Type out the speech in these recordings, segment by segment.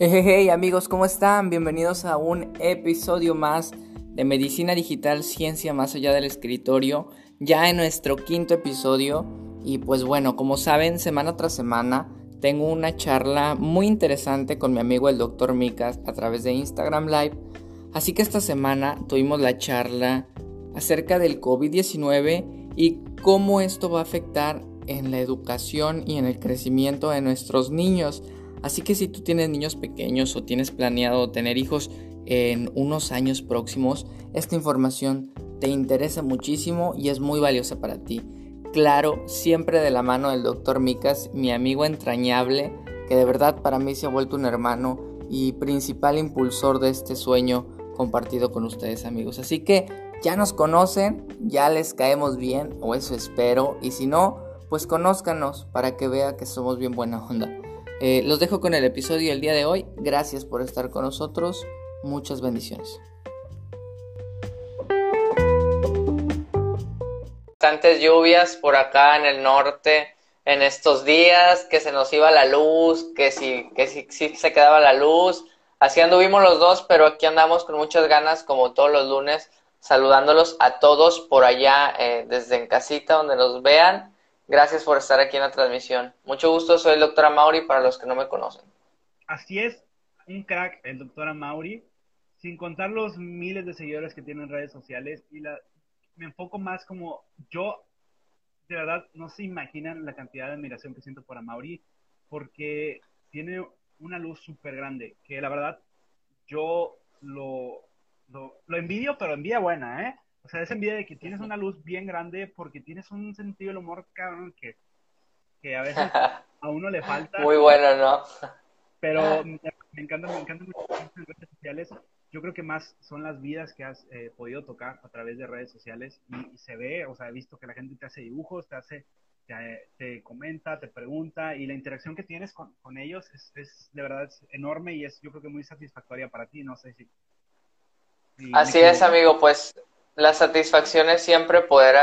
Hey, amigos, ¿cómo están? Bienvenidos a un episodio más de Medicina Digital, Ciencia más allá del escritorio, ya en nuestro quinto episodio. Y pues bueno, como saben, semana tras semana tengo una charla muy interesante con mi amigo el Dr. Micas a través de Instagram Live. Así que esta semana tuvimos la charla acerca del COVID-19 y cómo esto va a afectar en la educación y en el crecimiento de nuestros niños. Así que si tú tienes niños pequeños o tienes planeado tener hijos en unos años próximos, esta información te interesa muchísimo y es muy valiosa para ti. Claro, siempre de la mano del doctor Micas, mi amigo entrañable, que de verdad para mí se ha vuelto un hermano y principal impulsor de este sueño compartido con ustedes amigos. Así que ya nos conocen, ya les caemos bien, o eso espero, y si no, pues conózcanos para que vea que somos bien buena onda. Eh, los dejo con el episodio del día de hoy. Gracias por estar con nosotros. Muchas bendiciones. Bastantes lluvias por acá en el norte en estos días, que se nos iba la luz, que si, que si, se quedaba la luz. Así anduvimos los dos, pero aquí andamos con muchas ganas, como todos los lunes, saludándolos a todos por allá eh, desde en casita, donde nos vean. Gracias por estar aquí en la transmisión. Mucho gusto, soy el doctor Amauri para los que no me conocen. Así es, un crack el doctor Amauri, sin contar los miles de seguidores que tiene en redes sociales y la, me enfoco más como yo, de verdad, no se imaginan la cantidad de admiración que siento por Amauri, porque tiene una luz súper grande, que la verdad yo lo, lo, lo envidio, pero envidia buena, ¿eh? O sea, esa envidia de que tienes una luz bien grande porque tienes un sentido del humor, cabrón, que, que a veces a uno le falta. Muy bueno, ¿no? Pero me, encanta, me encanta mucho en redes sociales. Yo creo que más son las vidas que has eh, podido tocar a través de redes sociales y, se ve, o sea, he visto que la gente te hace dibujos, te hace, te, te comenta, te pregunta y la interacción que tienes con, con ellos es, es, de verdad es enorme y es yo creo que muy satisfactoria para ti, no sé si. si Así es, amigo, pues la satisfacción es siempre poder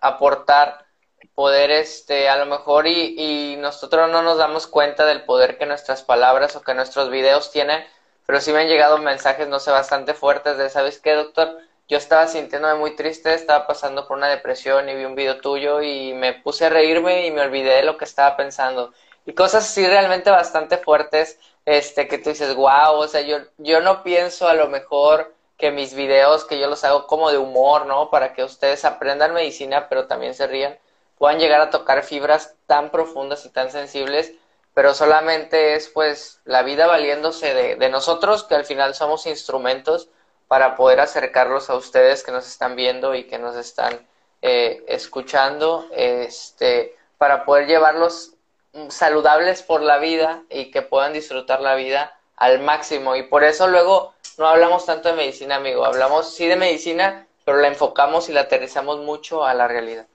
aportar, poder, este, a lo mejor, y, y, nosotros no nos damos cuenta del poder que nuestras palabras o que nuestros videos tienen, pero sí me han llegado mensajes, no sé, bastante fuertes de, ¿sabes qué, doctor? Yo estaba sintiéndome muy triste, estaba pasando por una depresión y vi un video tuyo y me puse a reírme y me olvidé de lo que estaba pensando. Y cosas así realmente bastante fuertes, este, que tú dices, wow, o sea, yo, yo no pienso a lo mejor que mis videos, que yo los hago como de humor, ¿no? Para que ustedes aprendan medicina, pero también se rían, puedan llegar a tocar fibras tan profundas y tan sensibles, pero solamente es pues la vida valiéndose de, nosotros, que al final somos instrumentos para poder acercarlos a ustedes que nos están viendo y que nos están eh, escuchando, este, para poder llevarlos saludables por la vida y que puedan disfrutar la vida al máximo. Y por eso luego no hablamos tanto de medicina, amigo. Hablamos sí de medicina, pero la enfocamos y la aterrizamos mucho a la realidad.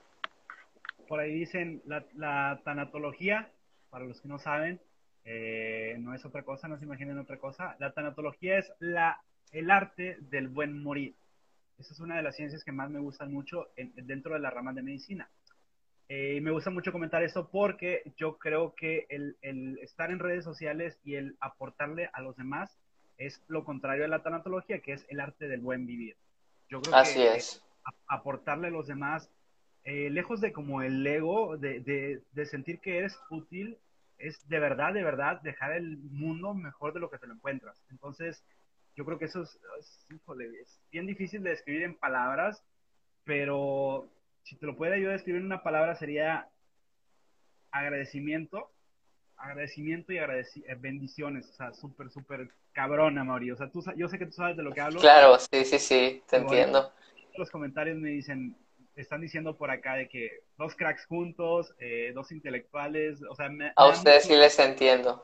Por ahí dicen la, tanatología, para los que no saben, eh, no es otra cosa, no se imaginen otra cosa. La tanatología es la, el arte del buen morir. Esa es una de las ciencias que más me gustan mucho dentro de la rama de medicina. Eh, me gusta mucho comentar esto porque yo creo que el, el, estar en redes sociales y el aportarle a los demás es lo contrario de la tanatología, que es el arte del buen vivir. Yo creo Así que es. aportarle a los demás, eh, lejos de como el ego, de, de, de, sentir que eres útil, es de verdad, de verdad dejar el mundo mejor de lo que te lo encuentras. Entonces, yo creo que eso es, híjole, es bien difícil de describir en palabras, pero si te lo pudiera yo describir en una palabra sería agradecimiento agradecimiento y agradeci eh, bendiciones, o sea, súper, súper cabrona, Mauri. O sea, tú, yo sé que tú sabes de lo que hablo. Claro, sí, sí, sí, te entiendo. Los comentarios me dicen, están diciendo por acá de que dos cracks juntos, eh, dos intelectuales, o sea, me, a ustedes sí les entiendo.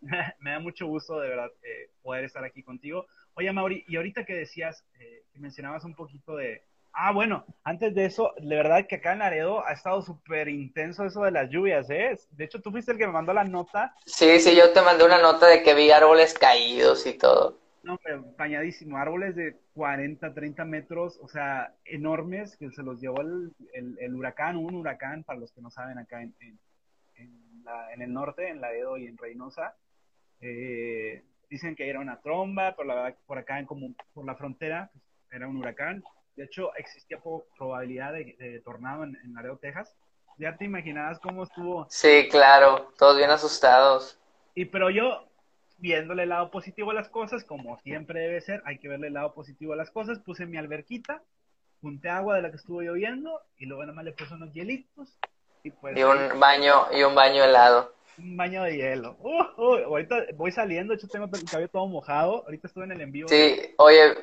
me da mucho gusto, de verdad, eh, poder estar aquí contigo. Oye, Mauri, y ahorita que decías, que mencionabas un poquito de, Ah, bueno, antes de eso, de verdad que acá en Laredo ha estado súper intenso eso de las lluvias, ¿eh? De hecho, tú fuiste el que me mandó la nota. Sí, sí, yo te mandé una nota de que vi árboles caídos y todo. No, pero bañadísimo, árboles de 40, 30 metros, o sea, enormes, que se los llevó el, el, huracán, un huracán, para los que no saben, acá en, en, en, la, en el norte, en Laredo y en Reynosa. Eh, dicen que era una tromba, por, la, por acá en como por la frontera pues, era un huracán. De hecho, existía probabilidad de, tornado en, en Laredo, Texas. Ya te imaginabas cómo estuvo. Sí, claro, todos bien asustados. Y pero yo, viéndole el lado positivo a las cosas, como siempre debe ser, hay que verle el lado positivo a las cosas, puse mi alberquita, junté agua de la que estuvo lloviendo y luego nada más le puse unos hielitos. Y, pues, y un baño, y un baño helado un baño de hielo. Uh, uh, ahorita voy saliendo, de hecho tengo el cabello todo mojado. Ahorita estuve en el envío. Sí, oye,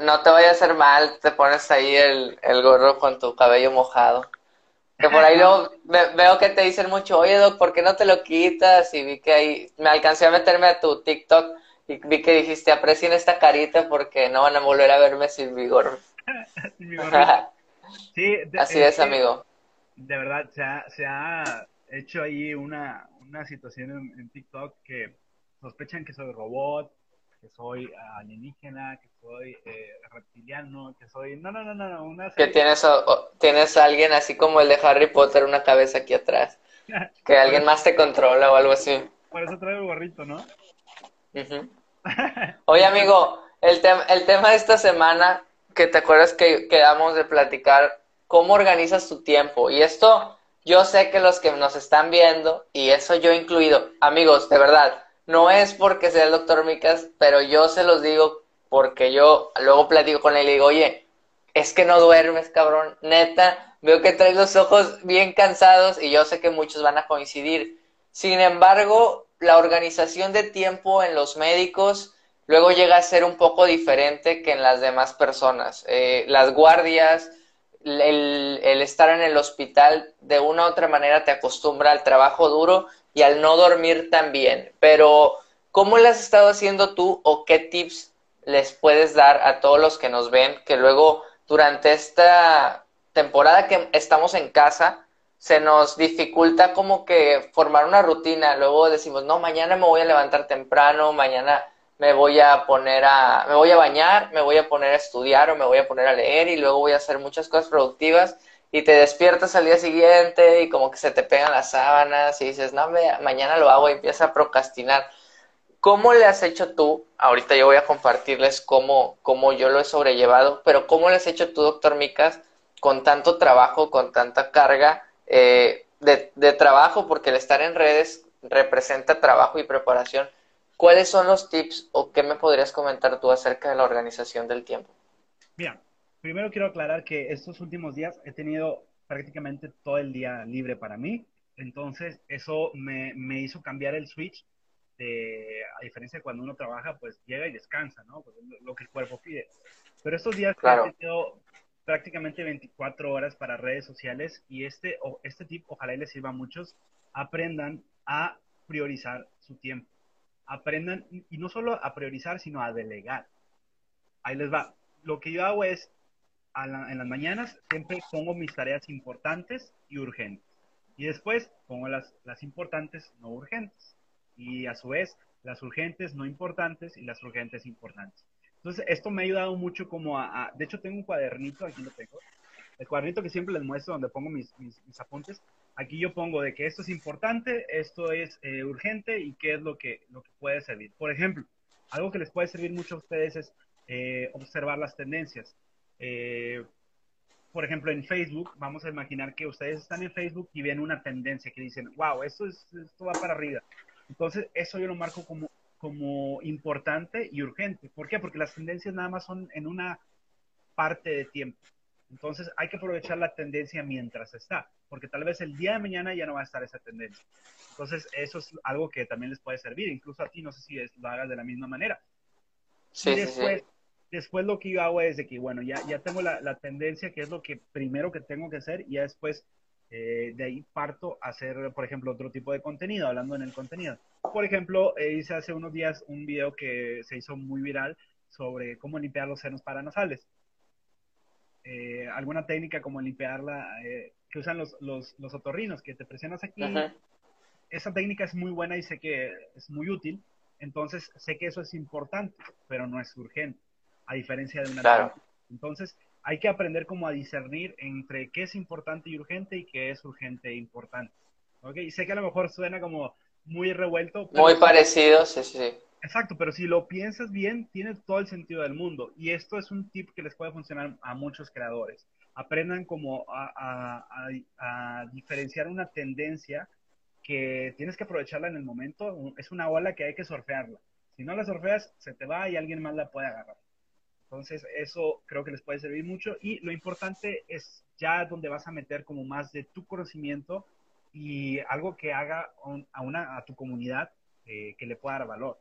no te vaya a hacer mal, te pones ahí el, el gorro con tu cabello mojado. Que por ahí luego veo que te dicen mucho, oye, Doc, ¿por qué no te lo quitas? Y vi que ahí me alcancé a meterme a tu TikTok y vi que dijiste, aprecien esta carita porque no van a volver a verme sin mi gorro. sí, Así es, amigo. De verdad, se ha, se ha hecho ahí una, una situación en, TikTok que sospechan que soy robot, que soy alienígena, que soy eh, reptiliano, que soy... No, no, no, no, una... Que tienes, tienes a alguien así como el de Harry Potter, una cabeza aquí atrás. que alguien más te controla o algo así. Por eso traigo el gorrito, ¿no? Oye, amigo, el, el tema de esta semana, que te acuerdas que quedamos de platicar, ¿cómo organizas tu tiempo? Y esto yo sé que los que nos están viendo, y eso yo incluido, amigos, de verdad, no es porque sea el doctor Micas, pero yo se los digo porque yo luego platico con él y digo, oye, es que no duermes, cabrón, neta, veo que traes los ojos bien cansados y yo sé que muchos van a coincidir. Sin embargo, la organización de tiempo en los médicos luego llega a ser un poco diferente que en las demás personas. Eh, las guardias, el, estar en el hospital de una u otra manera te acostumbra al trabajo duro y al no dormir tan bien. Pero, ¿cómo le has estado haciendo tú o qué tips les puedes dar a todos los que nos ven que luego durante esta temporada que estamos en casa se nos dificulta como que formar una rutina? Luego decimos, no, mañana me voy a levantar temprano, mañana me voy a poner a, me voy a bañar, me voy a poner a estudiar o me voy a poner a leer y luego voy a hacer muchas cosas productivas y te despiertas al día siguiente y como que se te pegan las sábanas y dices, no, mañana lo hago y empiezas a procrastinar. ¿Cómo le has hecho tú? Ahorita yo voy a compartirles cómo, cómo yo lo he sobrellevado, pero ¿cómo le has hecho tú, doctor Micas, con tanto trabajo, con tanta carga eh, de, de trabajo? Porque el estar en redes representa trabajo y preparación ¿Cuáles son los tips o qué me podrías comentar tú acerca de la organización del tiempo? Bien, primero quiero aclarar que estos últimos días he tenido prácticamente todo el día libre para mí, entonces eso me, hizo cambiar el switch de, a diferencia de cuando uno trabaja, pues llega y descansa, ¿no? Pues lo que el cuerpo pide. Pero estos días he tenido prácticamente 24 horas para redes sociales y este, este tip ojalá les sirva a muchos, aprendan a priorizar su tiempo aprendan, y no solo a priorizar, sino a delegar. Ahí les va. Lo que yo hago es, en las mañanas siempre pongo mis tareas importantes y urgentes. Y después pongo las, las importantes no urgentes. Y a su vez, las urgentes no importantes y las urgentes importantes. Entonces, esto me ha ayudado mucho como a, de hecho tengo un cuadernito, aquí lo tengo, el cuadernito que siempre les muestro donde pongo mis, mis, apuntes, Aquí yo pongo de que esto es importante, esto es eh, urgente y qué es lo que, lo que puede servir. Por ejemplo, algo que les puede servir mucho a ustedes es eh, observar las tendencias. Eh, por ejemplo, en Facebook, vamos a imaginar que ustedes están en Facebook y ven una tendencia que dicen, wow, esto, es, esto va para arriba. Entonces, eso yo lo marco como, como importante y urgente. ¿Por qué? Porque las tendencias nada más son en una parte de tiempo. Entonces, hay que aprovechar la tendencia mientras está porque tal vez el día de mañana ya no va a estar esa tendencia. Entonces, eso es algo que también les puede servir, incluso a ti, no sé si lo hagas de la misma manera. Sí, y después, después lo que yo hago es de que, bueno, ya, ya tengo la, tendencia, que es lo que primero que tengo que hacer, y ya después eh, de ahí parto a hacer, por ejemplo, otro tipo de contenido, hablando en el contenido. Por ejemplo, eh, hice hace unos días un video que se hizo muy viral sobre cómo limpiar los senos paranasales. Eh, alguna técnica como limpiarla, eh, que usan los, los, los, otorrinos, que te presionas aquí. Esa técnica es muy buena y sé que es muy útil. Entonces, sé que eso es importante, pero no es urgente, a diferencia de una claro. Entonces, hay que aprender como a discernir entre qué es importante y urgente y qué es urgente e importante. ¿Ok? Y sé que a lo mejor suena como muy revuelto. Muy parecido, sí, sí. Exacto, pero si lo piensas bien, tiene todo el sentido del mundo. Y esto es un tip que les puede funcionar a muchos creadores. Aprendan como a, diferenciar una tendencia que tienes que aprovecharla en el momento. Es una ola que hay que surfearla. Si no la surfeas, se te va y alguien más la puede agarrar. Entonces, eso creo que les puede servir mucho. Y lo importante es ya donde vas a meter como más de tu conocimiento y algo que haga a, una, a tu comunidad eh, que le pueda dar valor.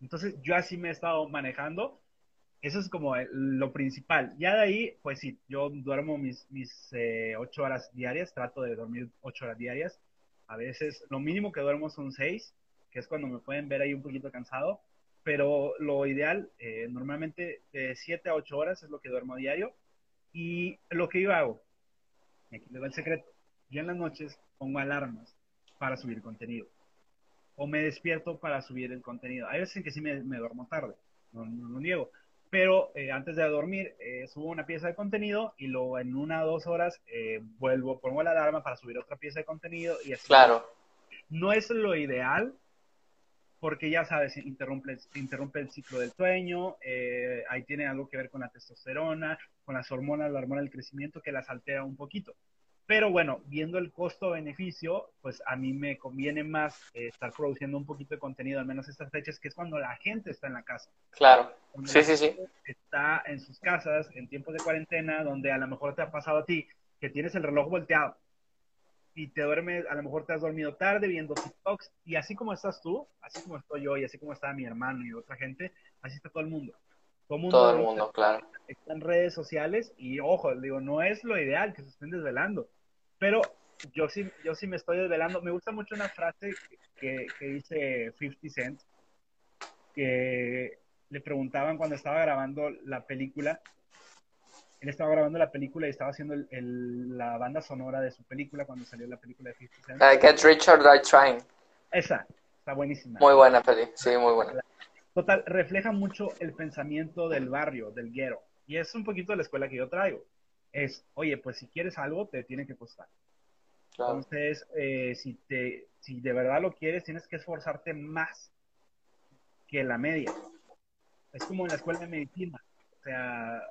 Entonces, yo así me he estado manejando. Eso es como lo principal. Ya de ahí, pues sí, yo duermo mis, mis eh, ocho horas diarias, trato de dormir ocho horas diarias. A veces, lo mínimo que duermo son seis, que es cuando me pueden ver ahí un poquito cansado. Pero lo ideal, eh, normalmente de siete a ocho horas es lo que duermo a diario. Y lo que yo hago, aquí le va el secreto, yo en las noches pongo alarmas para subir contenido. O me despierto para subir el contenido. Hay veces en que sí me, duermo tarde, no, lo niego. Pero eh, antes de dormir, eh, subo una pieza de contenido y luego en una o dos horas eh, vuelvo, pongo la alarma para subir otra pieza de contenido y así. Claro. No es lo ideal, porque ya sabes, interrumpe, interrumpe el ciclo del sueño, ahí tiene algo que ver con la testosterona, con las hormonas, la hormona del crecimiento que las altera un poquito. Pero bueno, viendo el costo-beneficio, pues a mí me conviene más eh, estar produciendo un poquito de contenido, al menos estas fechas, que es cuando la gente está en la casa. Claro. sí, sí, sí. Está en sus casas, en tiempos de cuarentena, donde a lo mejor te ha pasado a ti que tienes el reloj volteado y te duermes, a lo mejor te has dormido tarde viendo TikToks, y así como estás tú, así como estoy yo, y así como está mi hermano y otra gente, así está todo el mundo. Todo, el mundo, claro. Está en redes sociales y ojo, digo, no es lo ideal que se estén desvelando pero yo sí, yo sí me estoy desvelando. Me gusta mucho una frase que, que dice 50 Cent, que le preguntaban cuando estaba grabando la película. Él estaba grabando la película y estaba haciendo el, la banda sonora de su película cuando salió la película de 50 Cent. I Get Rich or Die Trying. Esa, está buenísima. Muy buena peli, sí, muy buena. Total, refleja mucho el pensamiento del barrio, del guero. Y es un poquito de la escuela que yo traigo es, oye, pues si quieres algo, te tiene que costar. Entonces, eh, si, te, si de verdad lo quieres, tienes que esforzarte más que la media. Es como en la escuela de medicina. O sea,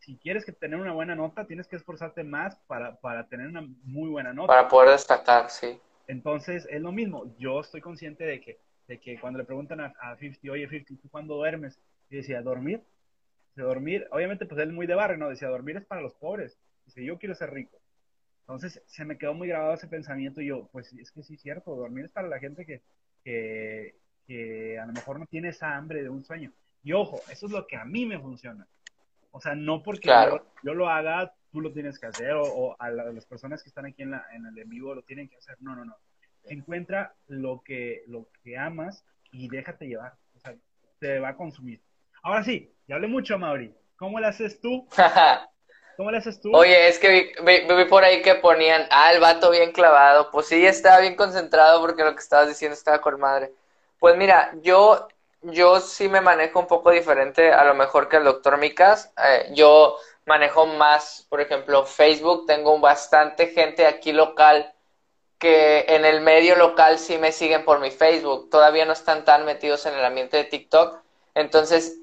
si quieres que tener una buena nota, tienes que esforzarte más para, para tener una muy buena nota. Para poder destacar, sí. Entonces, es lo mismo. Yo estoy consciente de que, de que cuando le preguntan a, a 50, oye, 50, ¿tú cuándo duermes? Y decía, dormir dormir, obviamente pues él muy de barrio, ¿no? Decía, dormir es para los pobres. Dice, yo quiero ser rico. Entonces se me quedó muy grabado ese pensamiento y yo, pues es que sí es cierto, dormir es para la gente que, que, que a lo mejor no tiene esa hambre de un sueño. Y ojo, eso es lo que a mí me funciona. O sea, no porque yo, lo haga, tú lo tienes que hacer, o, a, las personas que están aquí en, la, en el en vivo lo tienen que hacer. No, no, no. Encuentra lo que, lo que amas y déjate llevar. O sea, te va a consumir. Ahora sí, ya hablé mucho, Mauri. ¿Cómo le haces tú? ¿Cómo le haces tú? Oye, es que vi, por ahí que ponían, ah, el vato bien clavado. Pues sí, estaba bien concentrado porque lo que estabas diciendo estaba con madre. Pues mira, yo, yo sí me manejo un poco diferente a lo mejor que el doctor Micas. Eh, yo manejo más, por ejemplo, Facebook. Tengo bastante gente aquí local que en el medio local sí me siguen por mi Facebook. Todavía no están tan metidos en el ambiente de TikTok entonces,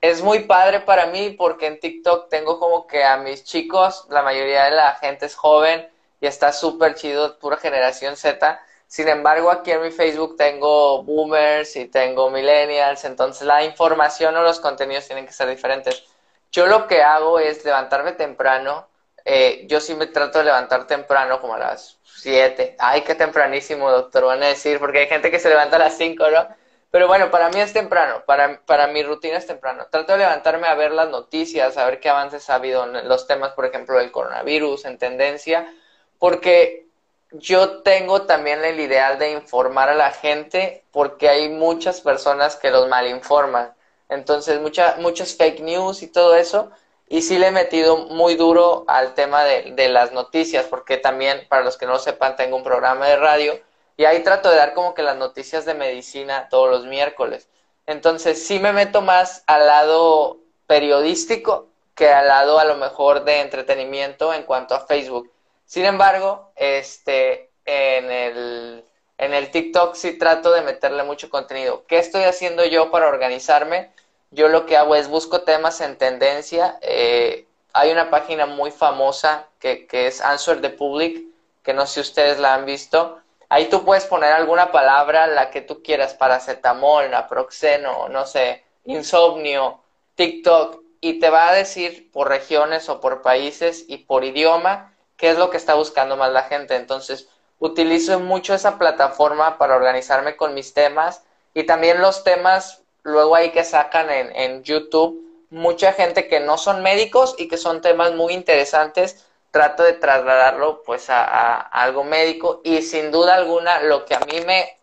es muy padre para mí porque en TikTok tengo como que a mis chicos, la mayoría de la gente es joven y está súper chido, pura generación Z. Sin embargo, aquí en mi Facebook tengo boomers y tengo millennials, entonces la información o los contenidos tienen que ser diferentes. Yo lo que hago es levantarme temprano. Eh, yo sí me trato de levantar temprano, como a las 7. Ay, qué tempranísimo, doctor, van a decir, porque hay gente que se levanta a las 5, ¿no? Pero bueno, para mí es temprano, para, para mi rutina es temprano. Trato de levantarme a ver las noticias, a ver qué avances ha habido en los temas, por ejemplo, del coronavirus, en tendencia, porque yo tengo también el ideal de informar a la gente, porque hay muchas personas que los malinforman. Entonces, mucha, muchos fake news y todo eso. Y sí le he metido muy duro al tema de, de las noticias, porque también, para los que no lo sepan, tengo un programa de radio y ahí trato de dar como que las noticias de medicina todos los miércoles. Entonces sí me meto más al lado periodístico que al lado a lo mejor de entretenimiento en cuanto a Facebook. Sin embargo, este, en el, En el TikTok sí trato de meterle mucho contenido. ¿Qué estoy haciendo yo para organizarme? Yo lo que hago es busco temas en tendencia. Eh, hay una página muy famosa que, que es Answer the Public, que no sé si ustedes la han visto. Ahí tú puedes poner alguna palabra, la que tú quieras, paracetamol, naproxeno, no sé, insomnio, TikTok, y te va a decir por regiones o por países y por idioma qué es lo que está buscando más la gente. Entonces, utilizo mucho esa plataforma para organizarme con mis temas y también los temas luego ahí que sacan en, en YouTube. Mucha gente que no son médicos y que son temas muy interesantes, trato de trasladarlo pues a, algo médico y sin duda alguna lo que a mí me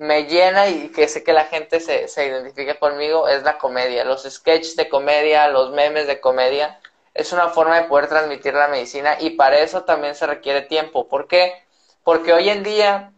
me llena y que sé que la gente se, se identifica conmigo es la comedia, los sketches de comedia, los memes de comedia. Es una forma de poder transmitir la medicina y para eso también se requiere tiempo. ¿Por qué? Porque hoy en día,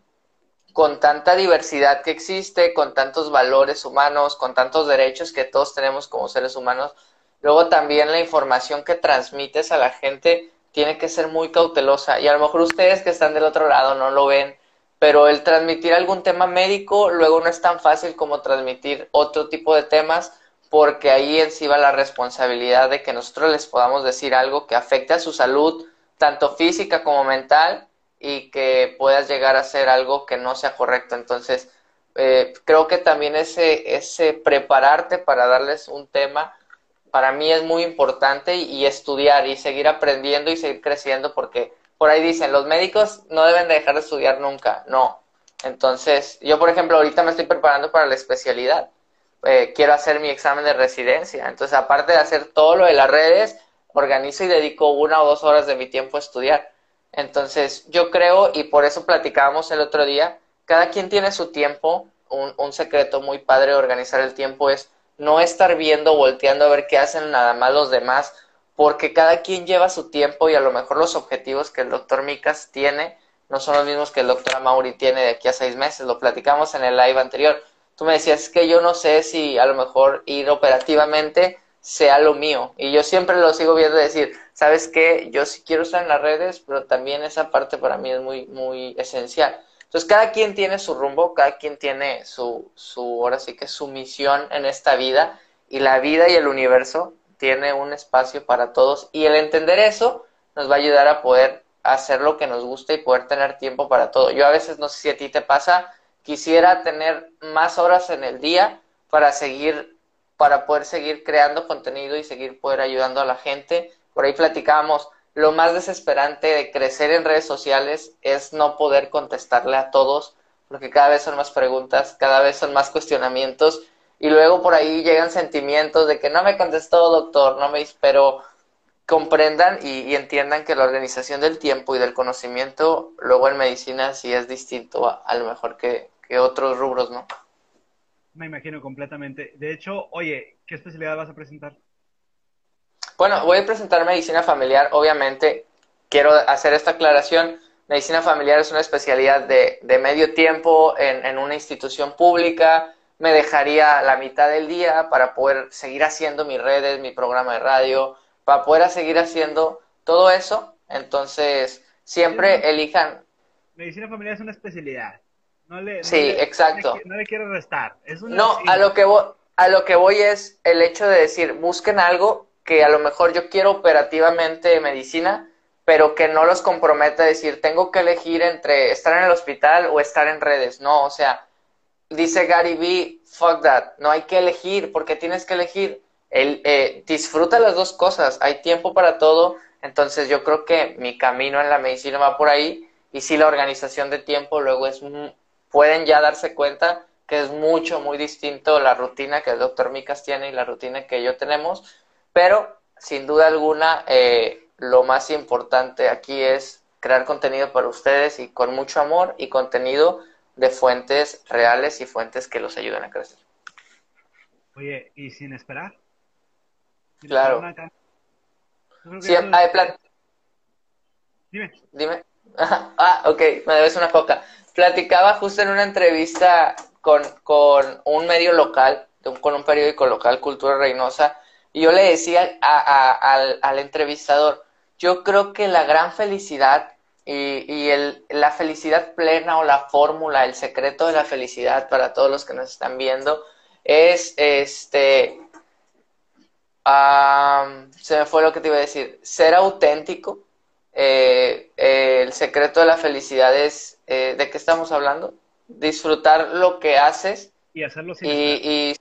con tanta diversidad que existe, con tantos valores humanos, con tantos derechos que todos tenemos como seres humanos, luego también la información que transmites a la gente tiene que ser muy cautelosa. Y a lo mejor ustedes que están del otro lado no lo ven, pero el transmitir algún tema médico luego no es tan fácil como transmitir otro tipo de temas porque ahí encima la responsabilidad de que nosotros les podamos decir algo que afecte a su salud, tanto física como mental, y que puedas llegar a hacer algo que no sea correcto. Entonces, eh, creo que también ese, ese prepararte para darles un tema, para mí es muy importante y estudiar y seguir aprendiendo y seguir creciendo porque por ahí dicen, los médicos no deben de dejar de estudiar nunca. No. Entonces, yo, por ejemplo, ahorita me estoy preparando para la especialidad. Eh, quiero hacer mi examen de residencia. Entonces, aparte de hacer todo lo de las redes, organizo y dedico una o dos horas de mi tiempo a estudiar. Entonces, yo creo, y por eso platicábamos el otro día, cada quien tiene su tiempo. Un, un secreto muy padre de organizar el tiempo es no estar viendo, volteando a ver qué hacen nada más los demás porque cada quien lleva su tiempo y a lo mejor los objetivos que el doctor Micas tiene no son los mismos que el doctor Mauri tiene de aquí a seis meses. Lo platicamos en el live anterior. Tú me decías que yo no sé si a lo mejor ir operativamente sea lo mío. Y yo siempre lo sigo viendo decir, ¿sabes qué? Yo sí quiero estar en las redes, pero también esa parte para mí es muy, muy esencial. Entonces, cada quien tiene su rumbo, cada quien tiene su, su, ahora sí que su misión en esta vida. Y la vida y el universo tiene un espacio para todos y el entender eso nos va a ayudar a poder hacer lo que nos gusta y poder tener tiempo para todo. Yo a veces no sé si a ti te pasa, quisiera tener más horas en el día para seguir para poder seguir creando contenido y seguir poder ayudando a la gente. Por ahí platicábamos, lo más desesperante de crecer en redes sociales es no poder contestarle a todos, porque cada vez son más preguntas, cada vez son más cuestionamientos y luego por ahí llegan sentimientos de que no me contestó doctor, no me pero comprendan y, entiendan que la organización del tiempo y del conocimiento luego en medicina sí es distinto a, lo mejor que, que, otros rubros, ¿no? Me imagino completamente. De hecho, oye, ¿qué especialidad vas a presentar? Bueno, voy a presentar medicina familiar, obviamente. Quiero hacer esta aclaración. Medicina familiar es una especialidad de, de medio tiempo en, en una institución pública me dejaría la mitad del día para poder seguir haciendo mis redes, mi programa de radio, para poder seguir haciendo todo eso. Entonces, siempre elijan. Medicina familiar es una especialidad. No le, sí, exacto. No le, quiero restar. no, a lo, que voy, a lo que voy es el hecho de decir, busquen algo que a lo mejor yo quiero operativamente medicina, pero que no los comprometa a decir, tengo que elegir entre estar en el hospital o estar en redes. No, o sea, dice Gary Vee, fuck that, no hay que elegir, porque tienes que elegir. El, eh, disfruta las dos cosas, hay tiempo para todo, entonces yo creo que mi camino en la medicina va por ahí y si la organización de tiempo luego es, pueden ya darse cuenta que es mucho, muy distinto la rutina que el doctor Micas tiene y la rutina que yo tenemos, pero sin duda alguna eh, lo más importante aquí es crear contenido para ustedes y con mucho amor y contenido de fuentes reales y fuentes que los ayuden a crecer. Oye, ¿y sin esperar? claro. Sí, hay plan... Dime. Dime. ah, ok, me debes una coca. Platicaba justo en una entrevista con, con un medio local, con un periódico local, Cultura Reynosa, y yo le decía a, al, al entrevistador, yo creo que la gran felicidad y, y el, la felicidad plena o la fórmula, el secreto de la felicidad para todos los que nos están viendo es este se me fue lo que te iba a decir ser auténtico eh, el secreto de la felicidad es eh, de qué estamos hablando disfrutar lo que haces y hacerlo sin y,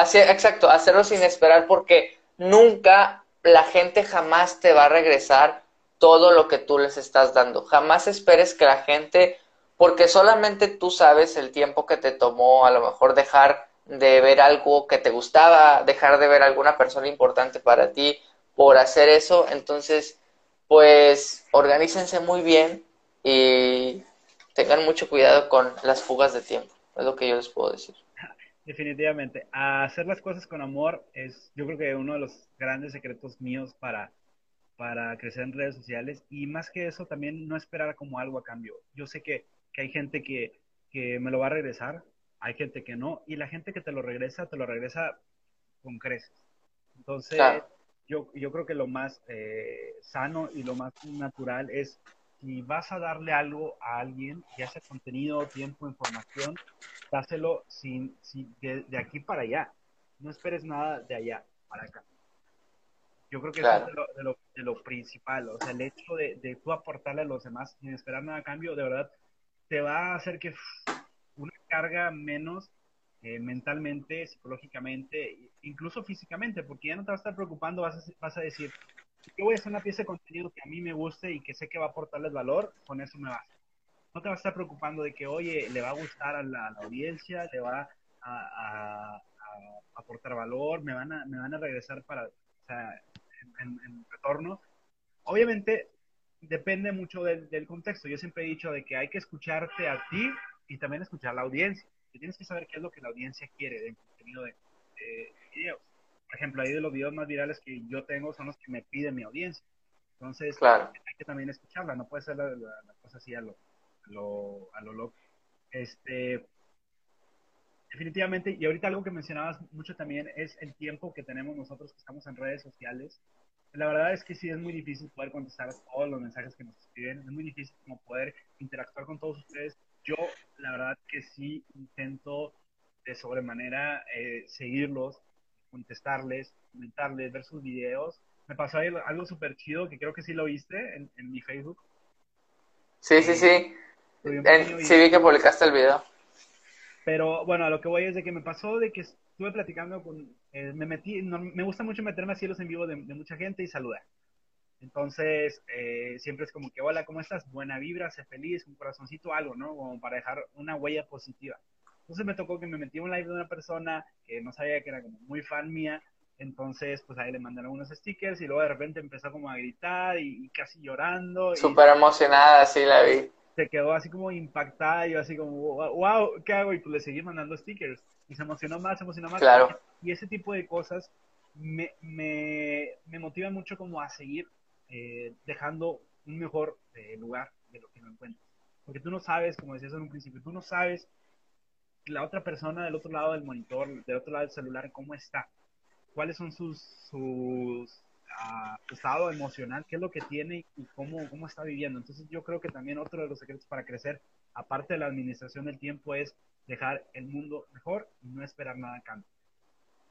exacto hacerlo sin esperar porque nunca la gente jamás te va a regresar todo lo que tú les estás dando. Jamás esperes que la gente, porque solamente tú sabes el tiempo que te tomó a lo mejor dejar de ver algo que te gustaba, dejar de ver alguna persona importante para ti por hacer eso. Entonces, pues organícense muy bien y tengan mucho cuidado con las fugas de tiempo. Es lo que yo les puedo decir. Definitivamente. Hacer las cosas con amor es, yo creo que uno de los grandes secretos míos para para crecer en redes sociales y más que eso también no esperar como algo a cambio. Yo sé que, que hay gente que, que, me lo va a regresar, hay gente que no y la gente que te lo regresa, te lo regresa con creces. Entonces, yo, yo creo que lo más eh, sano y lo más natural es si vas a darle algo a alguien, ya sea contenido, tiempo, información, dáselo sin, sin de, de aquí para allá. No esperes nada de allá para acá. Yo creo que eso es de lo, de, lo, principal, o sea, el hecho de, de, tú aportarle a los demás sin esperar nada a cambio, de verdad, te va a hacer que una carga menos eh, mentalmente, psicológicamente, incluso físicamente, porque ya no te vas a estar preocupando, vas a, vas a decir, yo voy a hacer una pieza de contenido que a mí me guste y que sé que va a aportarles valor, con eso me basta. No te vas a estar preocupando de que, oye, le va a gustar a la, audiencia, le va a, aportar valor, me van a, me van a regresar para, en, retorno. Obviamente depende mucho del, contexto. Yo siempre he dicho de que hay que escucharte a ti y también escuchar a la audiencia. tienes que saber qué es lo que la audiencia quiere del contenido de, videos. Por ejemplo, ahí de los videos más virales que yo tengo son los que me pide mi audiencia. Entonces, claro. hay que también escucharla, no puede ser la, cosa así a lo, a lo, a lo loco. Este, definitivamente, y ahorita algo que mencionabas mucho también es el tiempo que tenemos nosotros que estamos en redes sociales. La verdad es que sí es muy difícil poder contestar todos los mensajes que nos escriben, es muy difícil como poder interactuar con todos ustedes. Yo, la verdad que sí intento de sobremanera eh, seguirlos, contestarles, comentarles, ver sus videos. Me pasó ahí algo súper chido que creo que sí lo viste en, mi Facebook. Sí, sí, sí. sí vi que publicaste el video. Pero bueno, a lo que voy es de que me pasó de que estuve platicando con, eh, me metí, me gusta mucho meterme a cielos en vivo de, mucha gente y saludar. Entonces, eh, siempre es como que, hola, ¿cómo estás? Buena vibra, sé feliz, un corazoncito, algo, ¿no? Como para dejar una huella positiva. Entonces me tocó que me metí un live de una persona que no sabía que era como muy fan mía. Entonces, pues ahí le mandaron unos stickers y luego de repente empezó como a gritar y, casi llorando. Súper emocionada, sí la vi se quedó así como impactada y yo así como, wow, ¿qué hago? Y pues le seguí mandando stickers. Y se emocionó más, se emocionó más. Claro. Y ese tipo de cosas me, me, me motivan mucho como a seguir eh, dejando un mejor eh, lugar de lo que me encuentro. Porque tú no sabes, como decías en un principio, tú no sabes la otra persona del otro lado del monitor, del otro lado del celular, cómo está. Cuáles son sus, sus estado emocional, qué es lo que tiene y cómo, cómo está viviendo. Entonces yo creo que también otro de los secretos para crecer, aparte de la administración del tiempo, es dejar el mundo mejor y no esperar nada a cambio.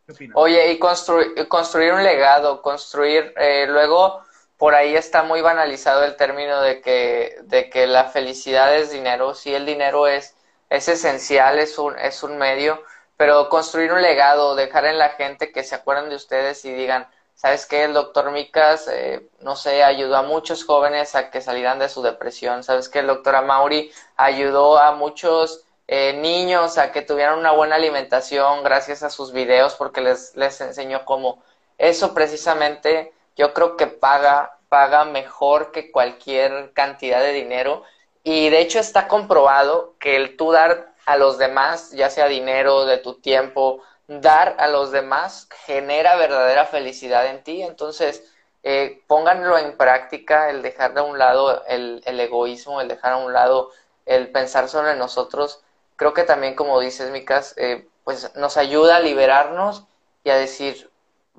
¿Qué? Oye, y construir, construir un legado, construir, eh, luego por ahí está muy banalizado el término de que, de que la felicidad es dinero, sí el dinero es, es esencial, es un, es un medio, pero construir un legado, dejar en la gente que se acuerden de ustedes y digan, ¿Sabes qué? El doctor Micas, eh, no sé, ayudó a muchos jóvenes a que salieran de su depresión. ¿Sabes qué? El doctor Amauri ayudó a muchos eh, niños a que tuvieran una buena alimentación gracias a sus videos porque les, les enseñó cómo. Eso precisamente yo creo que paga, paga mejor que cualquier cantidad de dinero. Y de hecho está comprobado que el tú dar a los demás, ya sea dinero, de tu tiempo, dar a los demás genera verdadera felicidad en ti. Entonces, eh, pónganlo en práctica, el dejar de un lado el, el, egoísmo, el dejar a un lado el pensar sobre nosotros. Creo que también, como dices, Micas, eh, pues nos ayuda a liberarnos y a decir,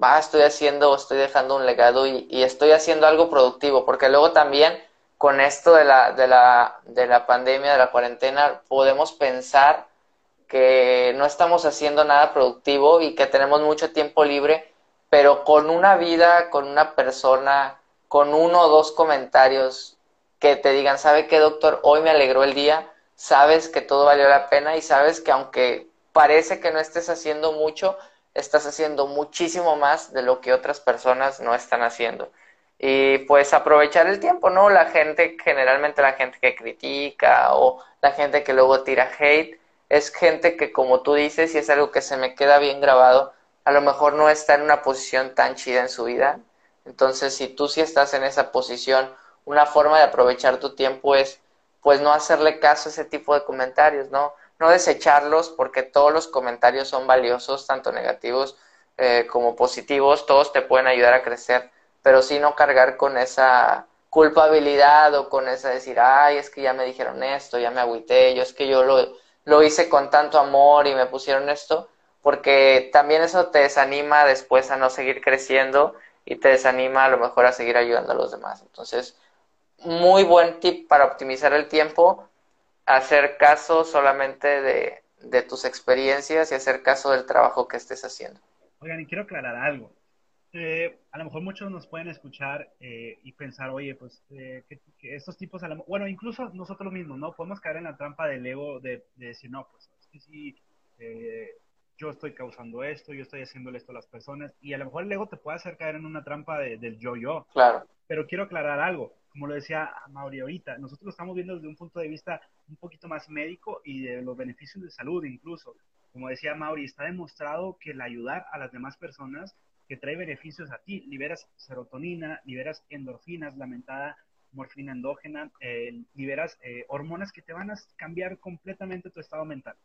va, estoy haciendo, estoy dejando un legado y estoy haciendo algo productivo, porque luego también con esto de la, de la, de la pandemia, de la cuarentena, podemos pensar que no estamos haciendo nada productivo y que tenemos mucho tiempo libre, pero con una vida, con una persona, con uno o dos comentarios que te digan, ¿sabe qué, doctor? Hoy me alegró el día, sabes que todo valió la pena y sabes que aunque parece que no estés haciendo mucho, estás haciendo muchísimo más de lo que otras personas no están haciendo. Y pues aprovechar el tiempo, ¿no? La gente, generalmente la gente que critica o la gente que luego tira hate, es gente que como tú dices, y es algo que se me queda bien grabado, a lo mejor no está en una posición tan chida en su vida. Entonces, si tú sí estás en esa posición, una forma de aprovechar tu tiempo es pues no hacerle caso a ese tipo de comentarios, ¿no? No desecharlos porque todos los comentarios son valiosos, tanto negativos eh, como positivos, todos te pueden ayudar a crecer, pero sí no cargar con esa culpabilidad o con esa decir, ay, es que ya me dijeron esto, ya me agüité, yo es que yo lo, lo hice con tanto amor y me pusieron esto, porque también eso te desanima después a no seguir creciendo y te desanima a lo mejor a seguir ayudando a los demás. Entonces, muy buen tip para optimizar el tiempo, hacer caso solamente de, de tus experiencias y hacer caso del trabajo que estés haciendo. Oigan, y quiero aclarar algo. Eh, a lo mejor muchos nos pueden escuchar eh, y pensar, oye, pues eh, que, estos tipos, bueno, incluso nosotros mismos, ¿no? Podemos caer en la trampa del ego de, decir, no, pues es que sí, yo estoy causando esto, yo estoy haciéndole esto a las personas, y a lo mejor el ego te puede hacer caer en una trampa del yo-yo. Claro. Pero quiero aclarar algo como lo decía Mauri ahorita, nosotros lo estamos viendo desde un punto de vista un poquito más médico y de los beneficios de salud incluso. Como decía Mauri, está demostrado que el ayudar a las demás personas que trae beneficios a ti, liberas serotonina, liberas endorfinas, lamentada morfina endógena, eh, liberas eh, hormonas que te van a cambiar completamente tu estado mental.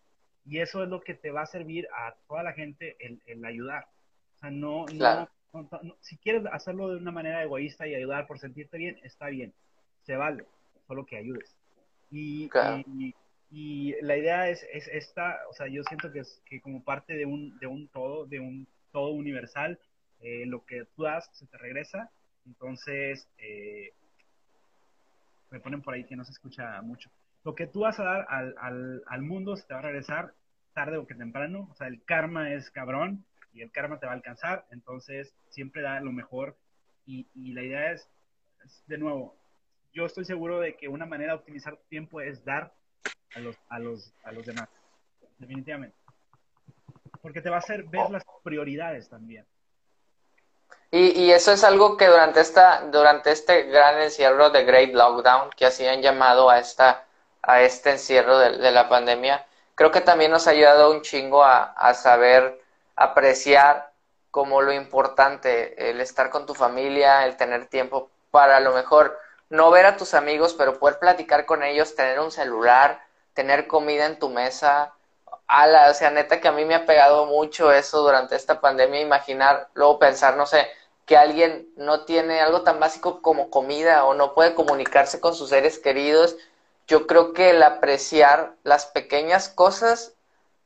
Y eso es lo que te va a servir a toda la gente el, ayudar. O sea, no, no si quieres hacerlo de una manera egoísta y ayudar por sentirte bien, está bien, se vale, solo que ayudes. Y, y, la idea es, es, esta, o sea, yo siento que, es, que como parte de un, de un todo, de un todo universal, eh, lo que tú das se te regresa, entonces, eh, me ponen por ahí que no se escucha mucho. Lo que tú vas a dar al, al, al mundo se te va a regresar tarde o que temprano, o sea, el karma es cabrón, y el karma te va a alcanzar, entonces siempre da lo mejor y, la idea es, de nuevo, yo estoy seguro de que una manera de optimizar tu tiempo es dar a los, a los, a los demás, definitivamente. Porque te va a hacer ver las prioridades también. Y, y, eso es algo que durante esta, durante este gran encierro de Great Lockdown, que así han llamado a esta, a este encierro de, la pandemia, creo que también nos ha ayudado un chingo a, a saber apreciar como lo importante, el estar con tu familia, el tener tiempo para a lo mejor no ver a tus amigos, pero poder platicar con ellos, tener un celular, tener comida en tu mesa. Ala, o sea, neta que a mí me ha pegado mucho eso durante esta pandemia, imaginar, luego pensar, no sé, que alguien no tiene algo tan básico como comida o no puede comunicarse con sus seres queridos. Yo creo que el apreciar las pequeñas cosas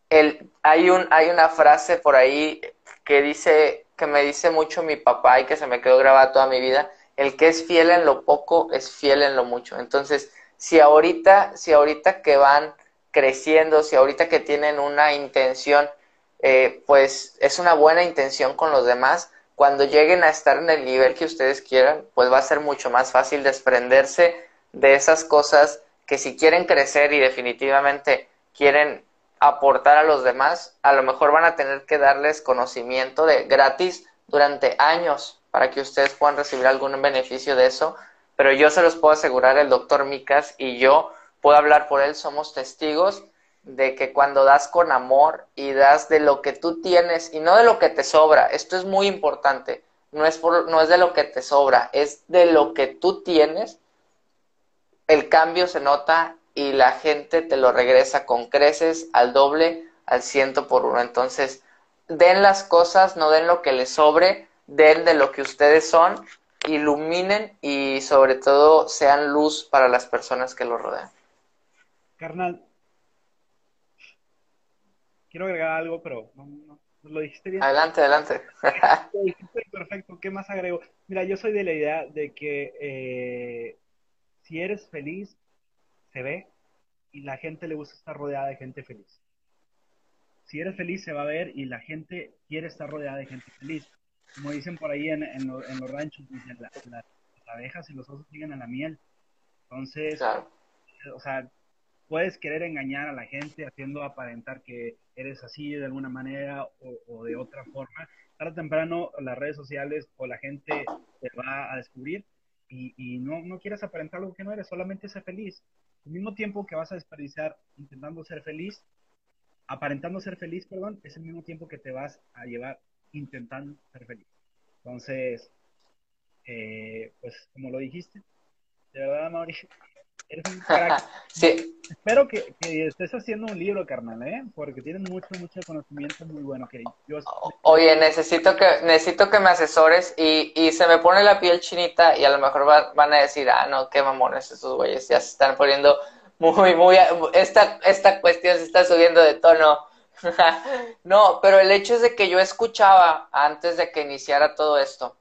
el, hay, un, hay una frase por ahí que dice, que me dice mucho mi papá y que se me quedó grabada toda mi vida, el que es fiel en lo poco es fiel en lo mucho. Entonces, si ahorita, si ahorita que van creciendo, si ahorita que tienen una intención, eh, pues es una buena intención con los demás, cuando lleguen a estar en el nivel que ustedes quieran, pues va a ser mucho más fácil desprenderse de esas cosas que si quieren crecer y definitivamente quieren aportar a los demás, a lo mejor van a tener que darles conocimiento de gratis durante años para que ustedes puedan recibir algún beneficio de eso. Pero yo se los puedo asegurar, el doctor Micas y yo puedo hablar por él, somos testigos de que cuando das con amor y das de lo que tú tienes y no de lo que te sobra, esto es muy importante, no es, por, no es de lo que te sobra, es de lo que tú tienes, el cambio se nota y la gente te lo regresa con creces al doble, al ciento por uno. Entonces, den las cosas, no den lo que les sobre, den de lo que ustedes son, iluminen y sobre todo sean luz para las personas que los rodean. Carnal, quiero agregar algo, pero no, lo dijiste bien. Adelante, adelante. lo dijiste perfecto, ¿qué más agrego? Mira, yo soy de la idea de que eh, si eres feliz, se ve y la gente le gusta estar rodeada de gente feliz. Si eres feliz, se va a ver y la gente quiere estar rodeada de gente feliz. Como dicen por ahí en, en, los ranchos, las abejas y los osos siguen a la miel. Entonces, o sea, puedes querer engañar a la gente haciendo aparentar que eres así de alguna manera o, de otra forma. Tarde o temprano las redes sociales o la gente te va a descubrir y, y no, no quieres aparentar algo que no eres, solamente ser feliz. Al mismo tiempo que vas a desperdiciar intentando ser feliz, aparentando ser feliz, perdón, es el mismo tiempo que te vas a llevar intentando ser feliz. Entonces, eh, pues como lo dijiste, de verdad, Mauricio, eres un crack. sí. Espero que, estés haciendo un libro, carnal, ¿eh? Porque tienes mucho, mucho conocimiento muy bueno. Que yo... Oye, necesito que, necesito que me asesores y, y se me pone la piel chinita y a lo mejor van a decir, ah, no, qué mamones esos güeyes, ya se están poniendo muy, muy, esta, esta cuestión se está subiendo de tono. no, pero el hecho es de que yo escuchaba antes de que iniciara todo esto,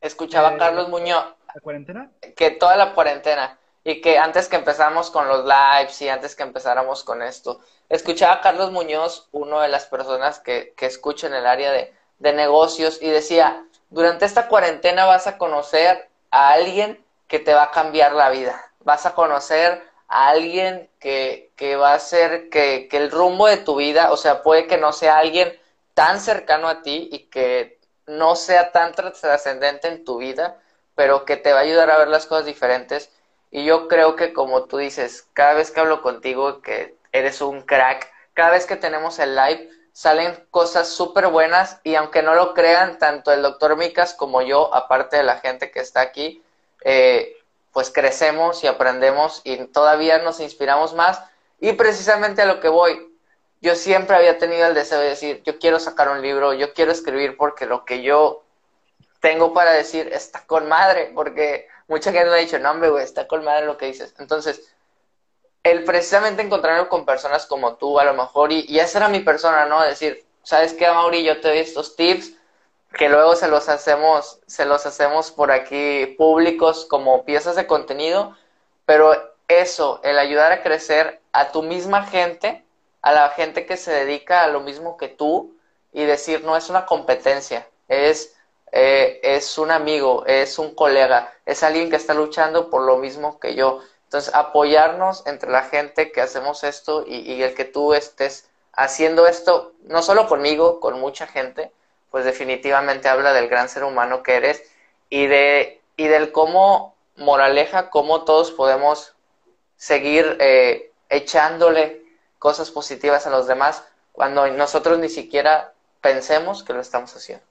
escuchaba a eh, Carlos Muñoz. ¿La cuarentena? Que toda la cuarentena. Y que antes que empezáramos con los lives y antes que empezáramos con esto, escuchaba a Carlos Muñoz, una de las personas que, que escucha en el área de, de negocios, y decía, durante esta cuarentena vas a conocer a alguien que te va a cambiar la vida. Vas a conocer a alguien que, que va a hacer que, que, el rumbo de tu vida, o sea, puede que no sea alguien tan cercano a ti y que no sea tan trascendente en tu vida, pero que te va a ayudar a ver las cosas diferentes. Y yo creo que como tú dices, cada vez que hablo contigo, que eres un crack, cada vez que tenemos el live, salen cosas súper buenas y aunque no lo crean, tanto el doctor Micas como yo, aparte de la gente que está aquí, eh, pues crecemos y aprendemos y todavía nos inspiramos más. Y precisamente a lo que voy, yo siempre había tenido el deseo de decir, yo quiero sacar un libro, yo quiero escribir porque lo que yo tengo para decir está con madre, porque mucha gente me ha dicho, no, hombre, güey, está con madre lo que dices. Entonces, el precisamente encontrarme con personas como tú, a lo mejor, y, y esa era mi persona, ¿no? Decir, ¿sabes qué, Mauri? Yo te doy estos tips, que luego se los hacemos, se los hacemos por aquí públicos como piezas de contenido, pero eso, el ayudar a crecer a tu misma gente, a la gente que se dedica a lo mismo que tú, y decir, no es una competencia, es, eh, es un amigo, es un colega, es alguien que está luchando por lo mismo que yo. Entonces, apoyarnos entre la gente que hacemos esto y, el que tú estés haciendo esto, no solo conmigo, con mucha gente, pues definitivamente habla del gran ser humano que eres y de y del cómo moraleja cómo todos podemos seguir eh, echándole cosas positivas a los demás cuando nosotros ni siquiera pensemos que lo estamos haciendo.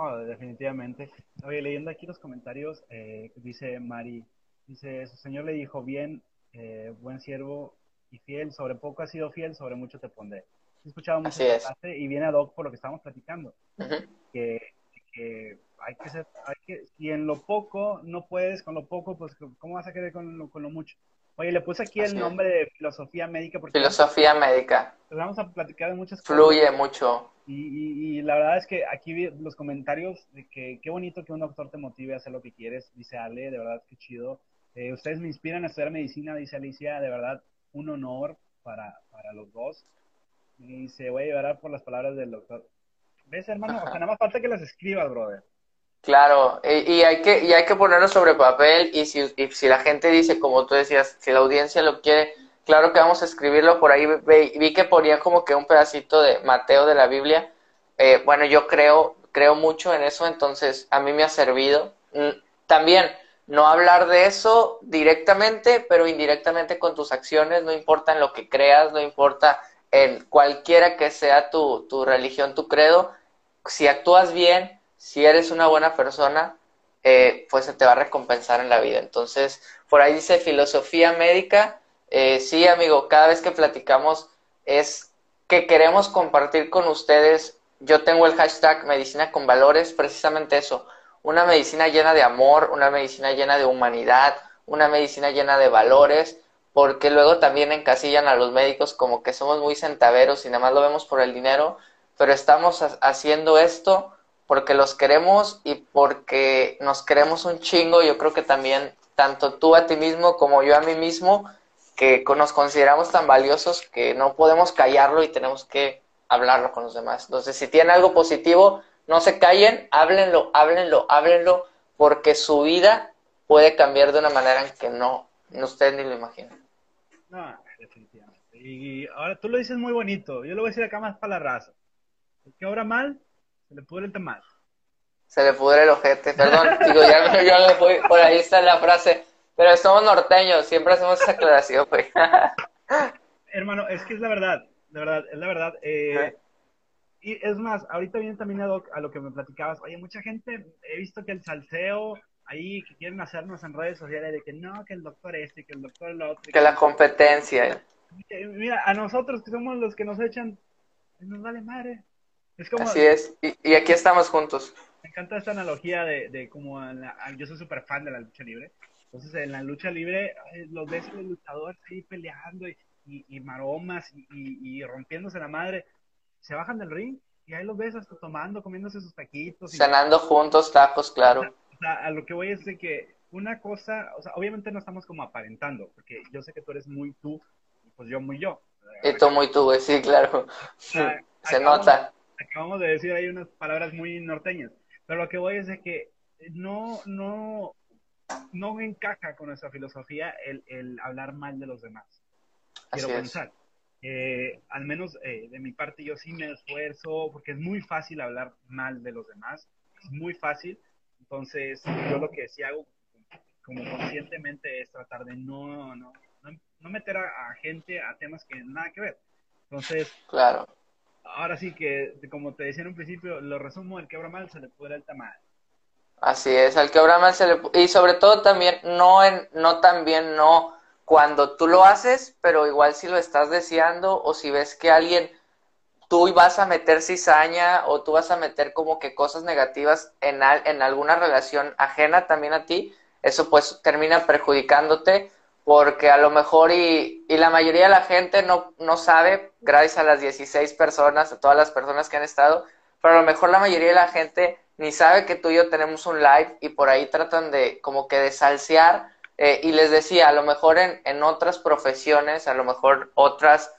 Oh, definitivamente. Oye, leyendo aquí los comentarios, eh, dice Mari, dice, su señor le dijo, bien, eh, buen siervo y fiel, sobre poco has sido fiel, sobre mucho te pondré he escuchado mucho y viene a Doc por lo que estamos platicando. que, hay que ser, hay que, si en lo poco no puedes, con lo poco, pues ¿cómo vas a querer con lo, con lo mucho? Oye, le puse aquí el nombre de filosofía médica. Porque filosofía médica. Pues vamos a platicar de muchas cosas. Fluye mucho. Y, y, la verdad es que aquí vi los comentarios de que qué bonito que un doctor te motive a hacer lo que quieres, dice Ale, de verdad, qué chido. Eh, ustedes me inspiran a estudiar medicina, dice Alicia, de verdad, un honor para, para los dos y se voy a llevar por las palabras del doctor. ¿Ves, hermano? O sea, nada más falta que las escribas, brother. Claro, y, hay que y hay que ponerlo sobre papel y si, si la gente dice, como tú decías, si la audiencia lo quiere, claro que vamos a escribirlo por ahí. Vi, que ponía como que un pedacito de Mateo de la Biblia. Eh, bueno, yo creo, creo mucho en eso, entonces a mí me ha servido. Mm, también, no hablar de eso directamente, pero indirectamente con tus acciones, no importa en lo que creas, no importa en cualquiera que sea tu, tu religión, tu credo, si actúas bien, si eres una buena persona, eh, pues se te va a recompensar en la vida. Entonces, por ahí dice filosofía médica. Eh, sí, amigo, cada vez que platicamos es que queremos compartir con ustedes. Yo tengo el hashtag medicina con valores, precisamente eso. Una medicina llena de amor, una medicina llena de humanidad, una medicina llena de valores porque luego también encasillan a los médicos como que somos muy centaveros y nada más lo vemos por el dinero, pero estamos haciendo esto porque los queremos y porque nos queremos un chingo, yo creo que también tanto tú a ti mismo como yo a mí mismo, que nos consideramos tan valiosos que no podemos callarlo y tenemos que hablarlo con los demás. Entonces, si tienen algo positivo, no se callen, háblenlo, háblenlo, háblenlo, porque su vida puede cambiar de una manera en que no, no ustedes ni lo imaginan. No, definitivamente. Y ahora tú lo dices muy bonito, yo lo voy a decir acá más para la raza. Mal, se le pudre el tamal. Se le pudre el ojete, perdón, digo, ya yo le voy, por ahí está la frase, pero somos norteños, siempre hacemos esa aclaración, pues. Hermano, es que es la verdad, de verdad, es la verdad. Eh, y es más, ahorita viene también a, a, lo que me platicabas. Oye, mucha gente, he visto que el salseo ahí que quieren hacernos en redes sociales de que no, que el doctor este, que el doctor lo otro. Que, la competencia. Mira, a nosotros que somos los que nos echan, nos vale madre. Es como, Así es, y, aquí estamos juntos. Me encanta esta analogía de, de como yo soy súper fan de la lucha libre. Entonces, en la lucha libre, los ves los luchadores ahí peleando y, y, maromas y, y, rompiéndose la madre. Se bajan del ring y ahí los ves hasta tomando, comiéndose sus taquitos. Cenando juntos, tacos, claro a lo que voy es de que una cosa, o sea, obviamente no estamos como aparentando, porque yo sé que tú eres muy tú, pues yo muy yo. Y tú muy tú, sí, claro. Se nota. Acabamos de decir ahí unas palabras muy norteñas, pero lo que voy es de que no, no, no encaja con nuestra filosofía el, el hablar mal de los demás. Quiero pensar. Eh, al menos eh, de mi parte yo sí me esfuerzo porque es muy fácil hablar mal de los demás, es muy fácil, entonces, yo lo que sí hago como conscientemente es tratar de no, no, no, meter a, gente a temas que nada que ver. Entonces, claro. Ahora sí que, como te decía en un principio, lo resumo, el quebra mal se le puede el tamal. Así es, al quebra mal se le y sobre todo también no en, no también no cuando tú lo haces, pero igual si lo estás deseando o si ves que alguien tú vas a meter cizaña o tú vas a meter como que cosas negativas en, en alguna relación ajena también a ti, eso pues termina perjudicándote porque a lo mejor y, y la mayoría de la gente no, no sabe, gracias a las 16 personas, a todas las personas que han estado, pero a lo mejor la mayoría de la gente ni sabe que tú y yo tenemos un live y por ahí tratan de como que de salsear eh, y les decía, a lo mejor en, en otras profesiones, a lo mejor otras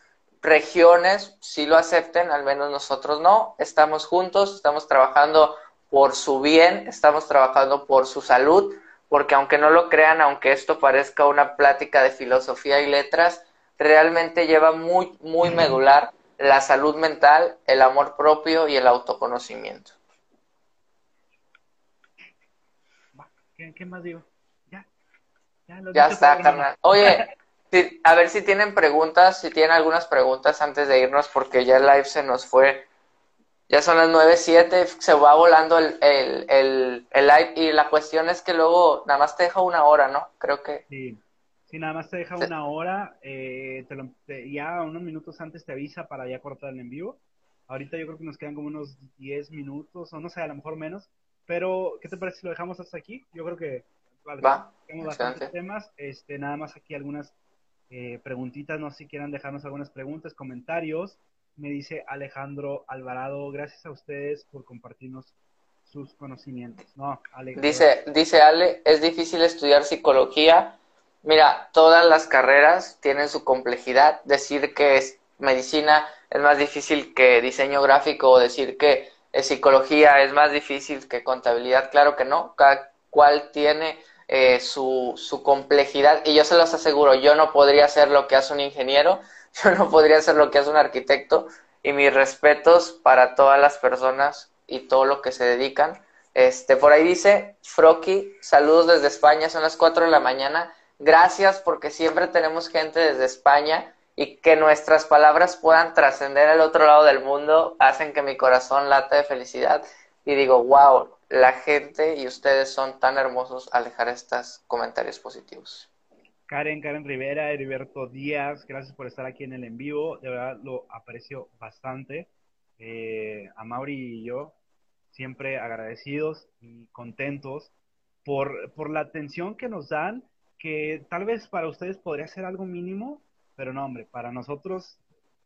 regiones sí lo acepten, al menos nosotros no. Estamos juntos, estamos trabajando por su bien, estamos trabajando por su salud, porque aunque no lo crean, aunque esto parezca una plática de filosofía y letras, realmente lleva muy, muy medular la salud mental, el amor propio y el autoconocimiento. ¿Qué, más digo? Ya, ya, ya está, carnal. Oye, a ver si tienen preguntas, si tienen algunas preguntas antes de irnos, porque ya el live se nos fue. Ya son las 9.07, se va volando el, el, el, live y la cuestión es que luego nada más te deja una hora, ¿no? Creo que... Sí, sí nada más te deja una hora, eh, ya unos minutos antes te avisa para ya cortar el en vivo. Ahorita yo creo que nos quedan como unos 10 minutos, o no sé, a lo mejor menos. Pero, ¿qué te parece si lo dejamos hasta aquí? Yo creo que va, tenemos bastantes temas. Este, nada más aquí algunas eh, preguntitas, no sé si quieran dejarnos algunas preguntas, comentarios. Me dice Alejandro Alvarado, gracias a ustedes por compartirnos sus conocimientos. No, Dice, dice Ale, es difícil estudiar psicología. Mira, todas las carreras tienen su complejidad. Decir que es medicina es más difícil que diseño gráfico o decir que es psicología es más difícil que contabilidad. Claro que no, cada cual tiene eh, su, su complejidad y yo se los aseguro, yo no podría hacer lo que hace un ingeniero, yo no podría hacer lo que hace un arquitecto y mis respetos para todas las personas y todo lo que se dedican. Este, por ahí dice Froki, saludos desde España, son las 4 de la mañana. Gracias porque siempre tenemos gente desde España y que nuestras palabras puedan trascender al otro lado del mundo, hacen que mi corazón late de felicidad y digo, wow, la gente y ustedes son tan hermosos al dejar estos comentarios positivos. Karen, Karen Rivera, Heriberto Díaz, gracias por estar aquí en el en vivo, de verdad lo aprecio bastante. Eh, a Mauri y yo, siempre agradecidos y contentos por, por la atención que nos dan, que tal vez para ustedes podría ser algo mínimo, pero no, hombre, para nosotros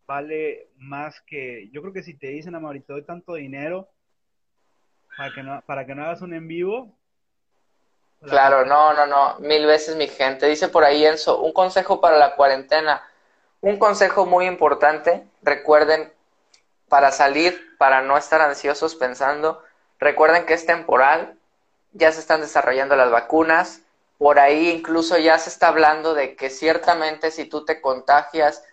vale más que, yo creo que si te dicen a Mauri, te doy tanto dinero, para que no, para que no hagas un en vivo, Claro, no, no, no, mil veces mi gente. Dice por ahí Enzo, un consejo para la cuarentena. Un consejo muy importante, recuerden, para salir, para no estar ansiosos pensando, recuerden que es temporal, ya se están desarrollando las vacunas, por ahí incluso ya se está hablando de que ciertamente si tú te contagias,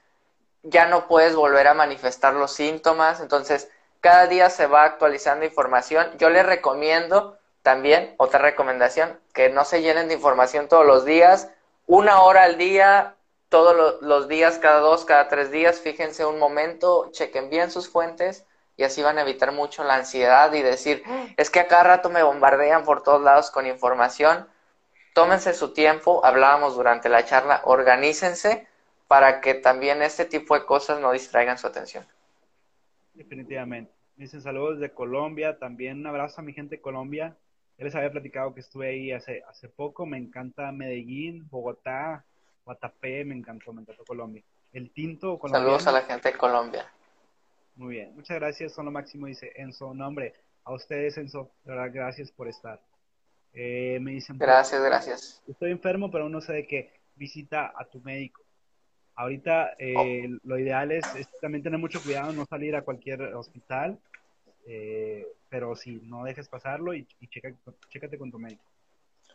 ya no puedes volver a manifestar los síntomas, entonces cada día se va actualizando información. Yo les recomiendo también, otra recomendación, que no se llenen de información todos los días, una hora al día, todos los días, cada dos, cada tres días, fíjense un momento, chequen bien sus fuentes y así van a evitar mucho la ansiedad y decir, es que a cada rato me bombardean por todos lados con información. Tómense su tiempo, hablábamos durante la charla, organícense para que también este tipo de cosas no distraigan su atención. Definitivamente. Dicen saludos de Colombia, también un abrazo a mi gente Colombia. Ya les había platicado que estuve ahí hace, hace poco, me encanta Medellín, Bogotá, Guatapé, me encantó, me encantó Colombia. El tinto colombiano. Saludos a la gente de Colombia. Muy bien, muchas gracias, son lo máximo, dice Enzo. Nombre, a ustedes, Enzo, de verdad, gracias por estar. Eh, me dicen. Gracias, gracias. Estoy enfermo, pero no sé de qué. Visita a tu médico. Ahorita eh, lo ideal es, también tener mucho cuidado, no salir a cualquier hospital, eh, pero sí, no dejes pasarlo y, y chécate con tu médico.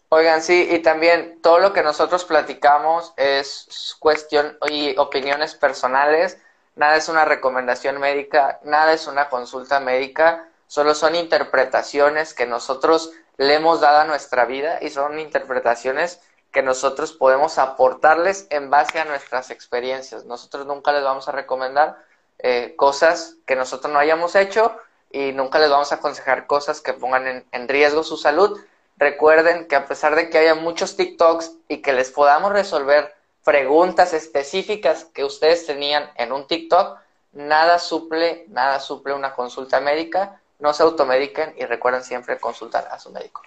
Oigan, sí, y también todo lo que nosotros platicamos es cuestión y opiniones personales, nada es una recomendación médica, nada es una consulta médica, solo son interpretaciones que nosotros le hemos dado a nuestra vida y son interpretaciones que nosotros podemos aportarles en base a nuestras experiencias. Nosotros nunca les vamos a recomendar eh, cosas que nosotros no hayamos hecho y nunca les vamos a aconsejar cosas que pongan en, riesgo su salud. Recuerden que a pesar de que haya muchos TikToks y que les podamos resolver preguntas específicas que ustedes tenían en un TikTok, nada suple, nada suple una consulta médica. No se automediquen y recuerden siempre consultar a su médico.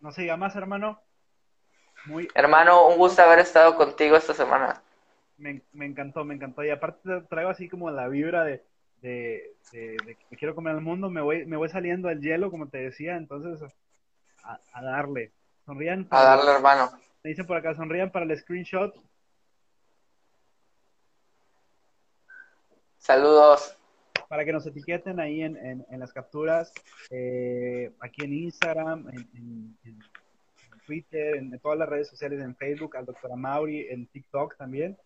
No se más, hermano. Muy... Hermano, un gusto haber estado contigo esta semana. Me, encantó, me encantó. Y aparte traigo así como la vibra de, de, que quiero comer al mundo. Me voy, me voy saliendo al hielo, como te decía. Entonces, a, darle. Sonrían. a darle, hermano. Me dicen por acá, sonrían para el screenshot. Saludos para que nos etiqueten ahí en, en, las capturas, eh, aquí en Instagram, en, Twitter, en, todas las redes sociales, en Facebook, al doctora Mauri, en TikTok también.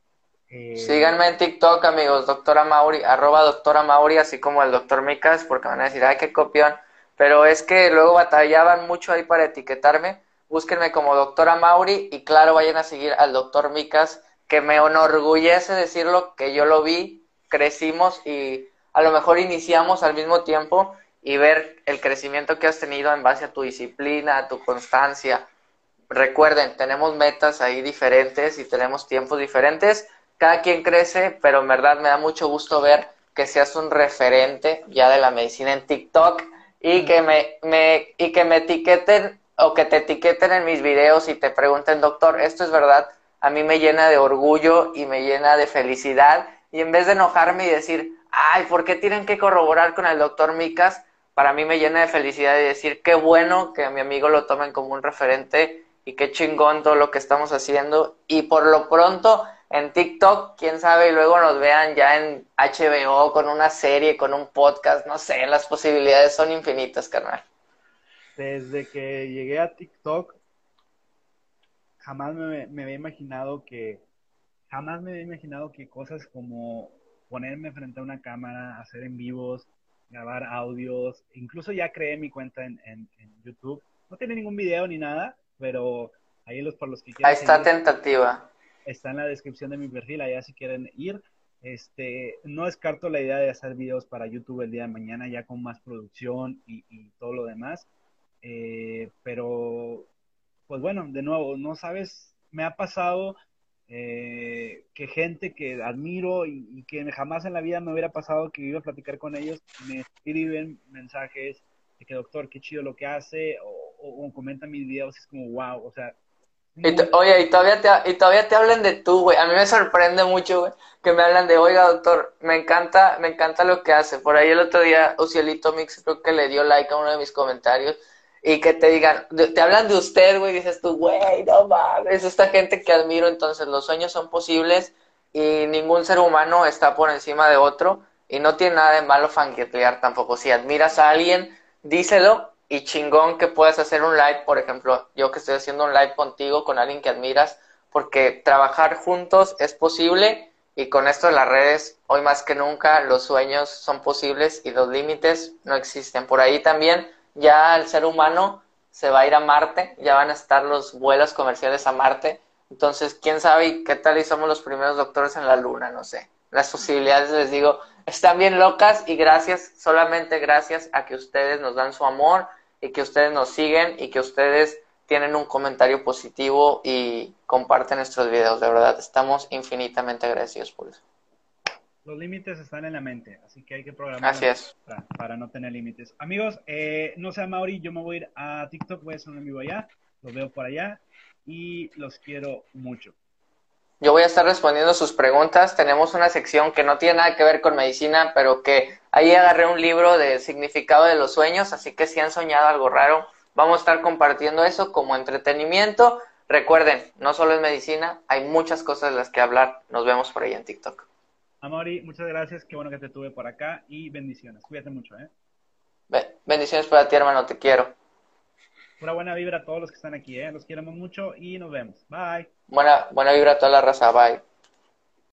Eh, Síganme en TikTok, amigos, doctora Mauri, arroba doctora Mauri, así como el doctor Micas, porque van a decir, ay, qué copión. Pero es que luego batallaban mucho ahí para etiquetarme. Búsquenme como doctora Mauri y claro, vayan a seguir al doctor Micas, que me enorgullece decirlo, que yo lo vi, crecimos y a lo mejor iniciamos al mismo tiempo y ver el crecimiento que has tenido en base a tu disciplina, a tu constancia. Recuerden, tenemos metas ahí diferentes y tenemos tiempos diferentes. Cada quien crece, pero en verdad me da mucho gusto ver que seas un referente ya de la medicina en TikTok y que me, me, y que me etiqueten o que te etiqueten en mis videos y te pregunten, doctor, esto es verdad, a mí me llena de orgullo y me llena de felicidad y en vez de enojarme y decir, ay, ¿por qué tienen que corroborar con el doctor Micas? Para mí me llena de felicidad y decir qué bueno que a mi amigo lo tomen como un referente y qué chingón todo lo que estamos haciendo. Y por lo pronto en TikTok, quién sabe, y luego nos vean ya en HBO con una serie, con un podcast, no sé, las posibilidades son infinitas, carnal. Desde que llegué a TikTok, jamás me, me había imaginado que, jamás me había imaginado que cosas como ponerme frente a una cámara, hacer en vivos, grabar audios, incluso ya creé mi cuenta en, en, YouTube. No tiene ningún video ni nada, pero ahí los por los que quieran. Ahí está tentativa. Está en la descripción de mi perfil, allá si quieren ir. Este, no descarto la idea de hacer videos para YouTube el día de mañana, ya con más producción y, todo lo demás. Eh, pero, pues bueno, de nuevo, no sabes, me ha pasado eh, que gente que admiro y, que jamás en la vida me hubiera pasado que iba a platicar con ellos, me escriben mensajes de que doctor, qué chido lo que hace, o, comentan mis videos, es como wow, o sea. Oye, y todavía, te, y todavía te hablan de tú, güey. A mí me sorprende mucho, güey, que me hablan de, oiga, doctor, me encanta, me encanta lo que hace. Por ahí el otro día, Ocielito Mix creo que le dio like a uno de mis comentarios y que te digan, te hablan de usted, güey, dices tú, güey, no mames, esta gente que admiro, entonces los sueños son posibles y ningún ser humano está por encima de otro y no tiene nada de malo fangirlear tampoco. Si admiras a alguien, díselo y chingón que puedas hacer un live, por ejemplo, yo que estoy haciendo un live contigo, con alguien que admiras, porque trabajar juntos es posible y con esto las redes, hoy más que nunca, los sueños son posibles y los límites no existen. Por ahí también ya el ser humano se va a ir a Marte, ya van a estar los vuelos comerciales a Marte. Entonces, quién sabe qué tal y somos los primeros doctores en la Luna, no sé. Las posibilidades, les digo, están bien locas y gracias, solamente gracias a que ustedes nos dan su amor y que ustedes nos siguen y que ustedes tienen un comentario positivo y comparten nuestros videos. De verdad, estamos infinitamente agradecidos por eso. Los límites están en la mente, así que hay que programar para, no tener límites. Amigos, eh, no sea Mauri, yo me voy a ir a TikTok, voy a hacer un vivo allá, los veo por allá y los quiero mucho. Yo voy a estar respondiendo sus preguntas. Tenemos una sección que no tiene nada que ver con medicina, pero que ahí agarré un libro de significado de los sueños, así que si han soñado algo raro, vamos a estar compartiendo eso como entretenimiento. Recuerden, no solo es medicina, hay muchas cosas de las que hablar. Nos vemos por ahí en TikTok. Amori, muchas gracias. Qué bueno que te tuve por acá y bendiciones. Cuídate mucho, ¿eh? bendiciones para ti, hermano. Te quiero. Pura buena vibra a todos los que están aquí, ¿eh? Los queremos mucho y nos vemos. Bye. Buena, buena vibra a toda la raza. Bye.